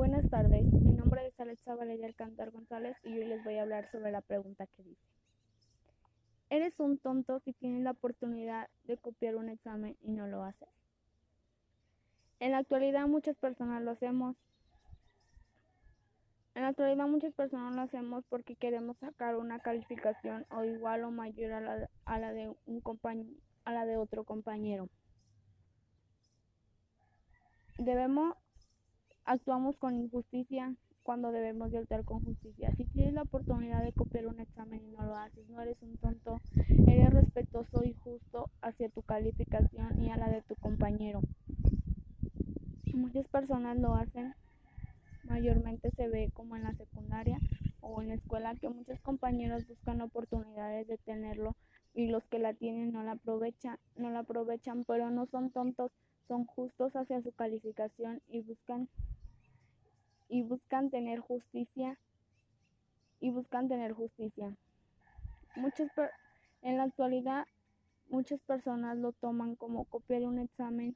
Buenas tardes, mi nombre es Alexa Valeria Alcántar González y hoy les voy a hablar sobre la pregunta que dice. ¿Eres un tonto si tienes la oportunidad de copiar un examen y no lo haces? En la actualidad muchas personas lo hacemos. En la actualidad muchas personas lo hacemos porque queremos sacar una calificación o igual o mayor a la, a la de, un a la de otro compañero. Debemos Actuamos con injusticia cuando debemos de actuar con justicia. Si tienes la oportunidad de copiar un examen y no lo haces, no eres un tonto, eres respetuoso y justo hacia tu calificación y a la de tu compañero. Muchas personas lo hacen, mayormente se ve como en la secundaria o en la escuela que muchos compañeros buscan oportunidades de tenerlo y los que la tienen no la aprovechan, no la aprovechan, pero no son tontos, son justos hacia su calificación y buscan y buscan tener justicia y buscan tener justicia. Muchas en la actualidad muchas personas lo toman como copiar un examen.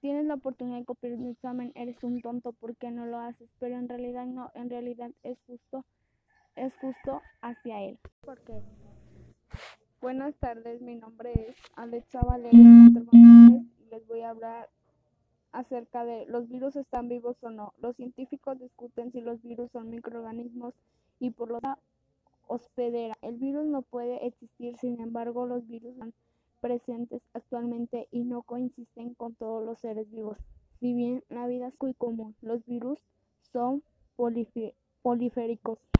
Tienes la oportunidad de copiar un examen, eres un tonto porque no lo haces, pero en realidad no, en realidad es justo es justo hacia él. Porque Buenas tardes, mi nombre es Alexa Valeria les voy a hablar acerca de los virus están vivos o no. Los científicos discuten si los virus son microorganismos y por lo tanto hospedera. El virus no puede existir, sin embargo, los virus están presentes actualmente y no coinciden con todos los seres vivos. Si bien la vida es muy común, los virus son poliféricos.